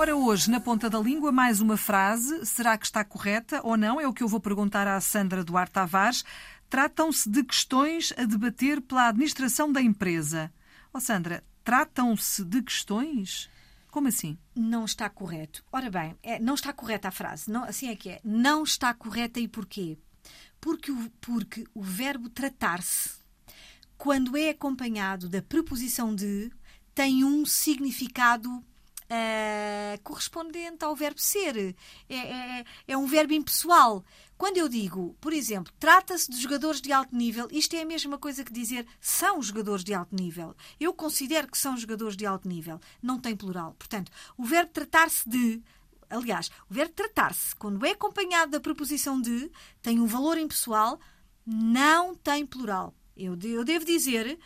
Ora, hoje, na ponta da língua, mais uma frase. Será que está correta ou não? É o que eu vou perguntar à Sandra Duarte Tavares. Tratam-se de questões a debater pela administração da empresa. Oh, Sandra, tratam-se de questões? Como assim? Não está correto. Ora bem, é, não está correta a frase. Não, assim é que é. Não está correta e porquê? Porque o, porque o verbo tratar-se, quando é acompanhado da preposição de, tem um significado uh, correspondente ao verbo ser. É, é, é, um verbo impessoal. Quando eu digo, por exemplo, trata-se de jogadores de alto nível, isto é a mesma coisa que dizer são jogadores de alto nível. Eu considero que são jogadores de alto nível. Não tem plural. Portanto, o verbo tratar-se de aliás, o verbo tratar-se, quando é acompanhado da preposição de, tem um valor impessoal, não tem plural. Eu, eu devo dizer,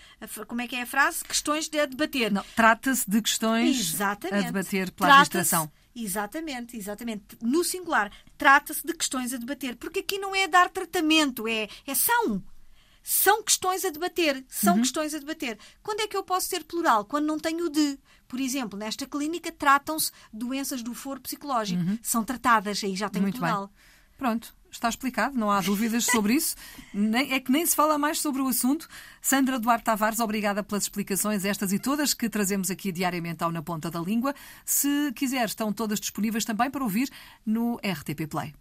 como é que é a frase? Questões de debater. Trata-se de questões exatamente. a debater pela administração. Exatamente, exatamente. No singular, trata-se de questões a debater. Porque aqui não é dar tratamento, é, é são. São questões a debater. São uhum. questões a debater. Quando é que eu posso ter plural? Quando não tenho de. Por exemplo, nesta clínica tratam-se doenças do foro psicológico. Uhum. São tratadas, aí já tenho Muito plural. Bem. Pronto, está explicado, não há dúvidas sobre isso. é que nem se fala mais sobre o assunto. Sandra Duarte Tavares, obrigada pelas explicações, estas e todas que trazemos aqui diariamente ao Na Ponta da Língua. Se quiser, estão todas disponíveis também para ouvir no RTP Play.